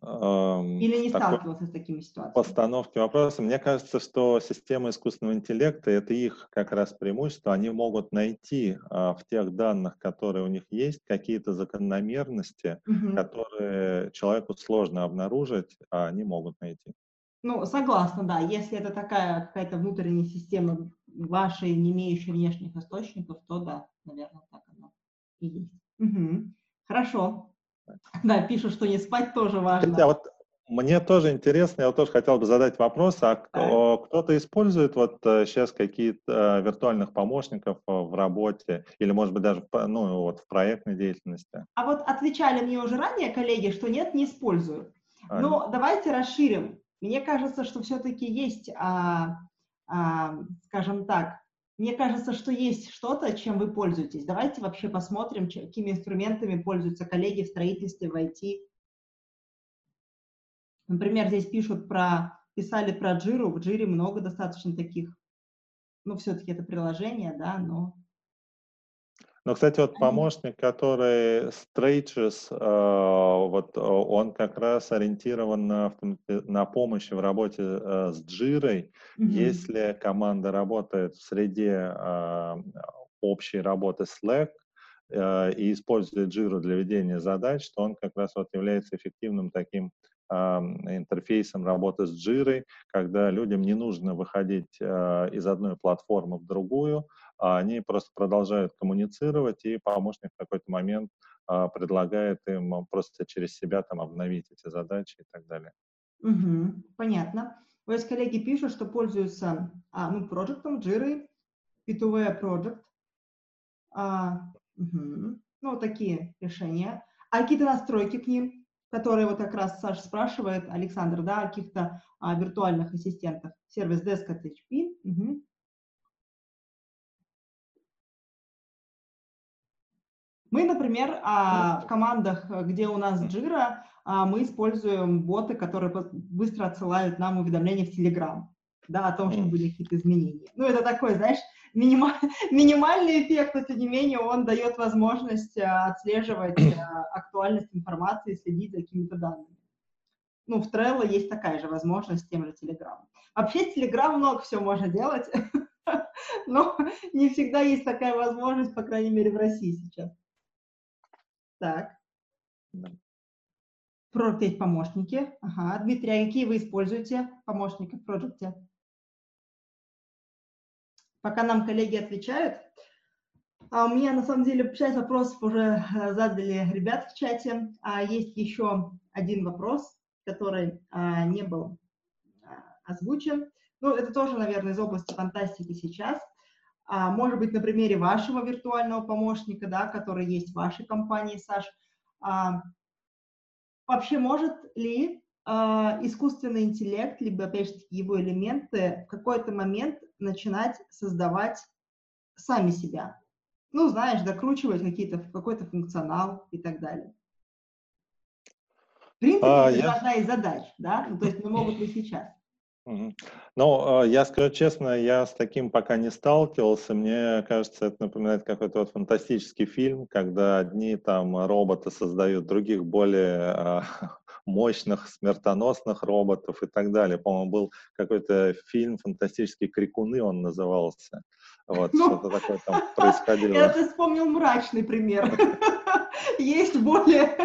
Или не сталкивался с такими ситуациями? Постановки вопроса. Мне кажется, что система искусственного интеллекта — это их как раз преимущество. Они могут найти а, в тех данных, которые у них есть, какие-то закономерности, угу. которые человеку сложно обнаружить, а они могут найти. Ну, согласна, да. Если это такая какая-то внутренняя система вашей, не имеющей внешних источников, то да, наверное, так оно и есть. Угу. Хорошо. Да, пишут, что не спать тоже важно. Хотя вот мне тоже интересно, я вот тоже хотел бы задать вопрос, а кто-то использует вот сейчас э, какие-то э, виртуальных помощников э, в работе или, может быть, даже ну, вот в проектной деятельности? А вот отвечали мне уже ранее коллеги, что нет, не используют. А, Но давайте расширим. Мне кажется, что все-таки есть, а, а, скажем так, мне кажется, что есть что-то, чем вы пользуетесь. Давайте вообще посмотрим, какими инструментами пользуются коллеги в строительстве, в IT. Например, здесь пишут про, писали про Jira, в Jira много достаточно таких, ну, все-таки это приложение, да, но но, кстати, вот помощник, который Strategies, э, вот он как раз ориентирован на, на помощь в работе э, с Jira. Mm-hmm. Если команда работает в среде э, общей работы Slack, и использует Jira для ведения задач, то он как раз вот является эффективным таким интерфейсом работы с Jira, когда людям не нужно выходить из одной платформы в другую, а они просто продолжают коммуницировать, и помощник в какой-то момент а, предлагает им просто через себя там обновить эти задачи и так далее. Угу, понятно. Вот коллеги пишут, что пользуются а, ну, проектом Jira, P2V Project. А, угу. Ну, такие решения. А какие-то настройки к ним, которые вот как раз Саша спрашивает, Александр, да, о каких-то а, виртуальных ассистентах. Сервис Desk от HP. Угу. Мы, например, а, в командах, где у нас Jira, а, мы используем боты, которые быстро отсылают нам уведомления в Telegram, да, о том, что были какие-то изменения. Ну, это такой, знаешь, минималь, минимальный эффект, но тем не менее он дает возможность а, отслеживать актуальность информации, следить за какими-то данными. Ну, в Trello есть такая же возможность тем же Telegram. Вообще Telegram много всего можно делать, но не всегда есть такая возможность, по крайней мере, в России сейчас. Так. Project помощники. Ага. Дмитрий, а какие вы используете помощники в проекте? Пока нам коллеги отвечают, а у меня на самом деле часть вопросов уже э, задали ребят в чате. А есть еще один вопрос, который а, не был а, озвучен. Ну, это тоже, наверное, из области фантастики сейчас а, может быть, на примере вашего виртуального помощника, да, который есть в вашей компании, Саш, а, вообще может ли а, искусственный интеллект, либо, опять же, его элементы в какой-то момент начинать создавать сами себя? Ну, знаешь, докручивать какие-то, какой-то функционал и так далее. В принципе, а, это я... одна из задач, да? Ну, то есть мы могут ли сейчас? Ну, а, я скажу честно, я с таким пока не сталкивался. Мне кажется, это напоминает какой-то вот фантастический фильм, когда одни там роботы создают других более а, мощных, смертоносных роботов и так далее. По-моему, был какой-то фильм «Фантастические крикуны» он назывался. Вот, ну, что-то такое там происходило. Я ты вспомнил мрачный пример. Есть более...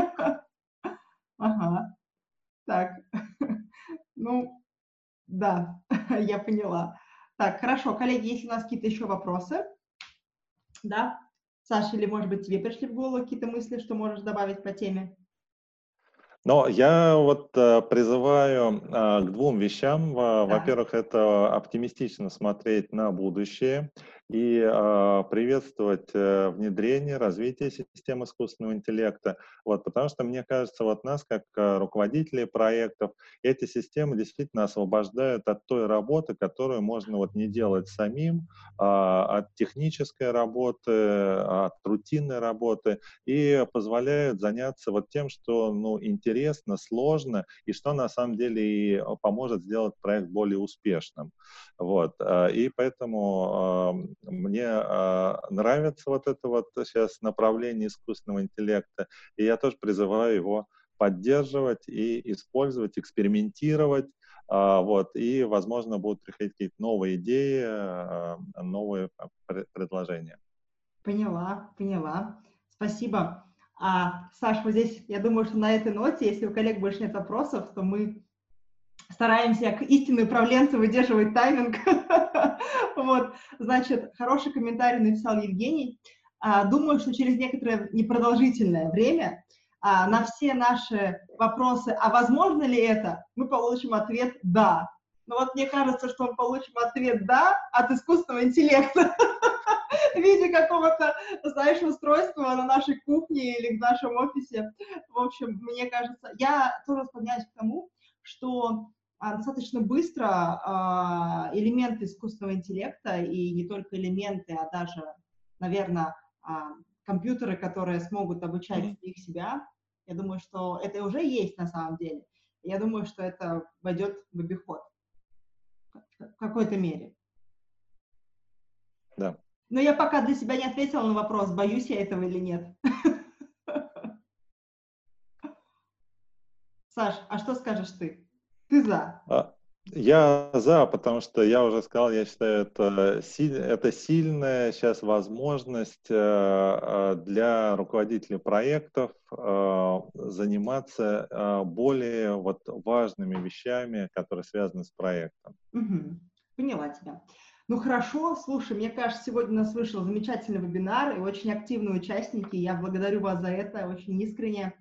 Ага. Так. Ну, да, я поняла. Так, хорошо, коллеги, если у нас какие-то еще вопросы, да, Саша, или, может быть, тебе пришли в голову какие-то мысли, что можешь добавить по теме? Но я вот э, призываю э, к двум вещам. Во-первых, это оптимистично смотреть на будущее и э, приветствовать э, внедрение, развитие систем искусственного интеллекта. Вот, потому что, мне кажется, вот нас, как э, руководителей проектов, эти системы действительно освобождают от той работы, которую можно вот не делать самим, э, от технической работы, от рутинной работы, и позволяют заняться вот тем, что ну, интересно, сложно, и что на самом деле и поможет сделать проект более успешным. Вот. Э, и поэтому мне э, нравится вот это вот сейчас направление искусственного интеллекта, и я тоже призываю его поддерживать и использовать, экспериментировать, вот, и, возможно, будут приходить какие-то новые идеи, новые предложения. Поняла, поняла. Спасибо. А, Саш, вот здесь, я думаю, что на этой ноте, если у коллег больше нет вопросов, то мы стараемся как истинные управленцы выдерживать тайминг. Вот, значит, хороший комментарий написал Евгений. А, думаю, что через некоторое непродолжительное время а, на все наши вопросы, а возможно ли это, мы получим ответ «да». Но вот мне кажется, что мы получим ответ «да» от искусственного интеллекта в виде какого-то, знаешь, устройства на нашей кухне или в нашем офисе. В общем, мне кажется, я тоже склоняюсь к тому, что достаточно быстро а, элементы искусственного интеллекта, и не только элементы, а даже, наверное, а, компьютеры, которые смогут обучать их себя, я думаю, что это уже есть на самом деле. Я думаю, что это войдет в обиход в какой-то мере. Да. Но я пока для себя не ответила на вопрос, боюсь я этого или нет. Саш, а что скажешь ты? Ты за? А, я за, потому что я уже сказал, я считаю, это, это сильная сейчас возможность э, э, для руководителей проектов э, заниматься более вот важными вещами, которые связаны с проектом. Угу. Поняла тебя. Ну хорошо, слушай, мне кажется, сегодня у нас вышел замечательный вебинар и очень активные участники. Я благодарю вас за это, очень искренне.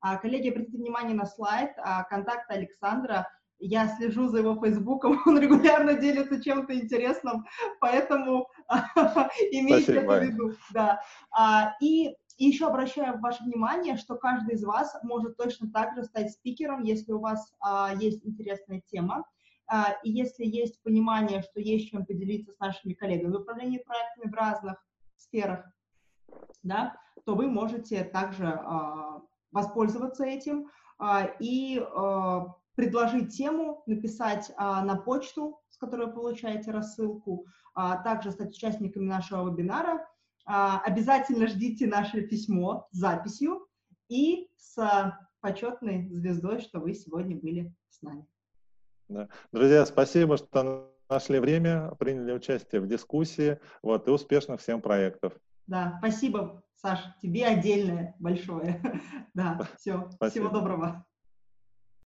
А, коллеги, обратите внимание на слайд, а, контакт Александра. Я слежу за его фейсбуком, он регулярно делится чем-то интересным, поэтому имейте это в виду. Да. А, и еще обращаю ваше внимание, что каждый из вас может точно так же стать спикером, если у вас есть интересная тема. И если есть понимание, что есть чем поделиться с нашими коллегами в управлении проектами в разных сферах, да, то вы можете также воспользоваться этим а, и а, предложить тему, написать а, на почту, с которой вы получаете рассылку, также стать участниками нашего вебинара. Обязательно ждите наше письмо с записью и с почетной звездой, что вы сегодня были с нами. Да. Друзья, спасибо, что нашли время, приняли участие в дискуссии. Вот, и успешных всем проектов. Да, спасибо, Саш, тебе отдельное большое. Да, все, всего доброго.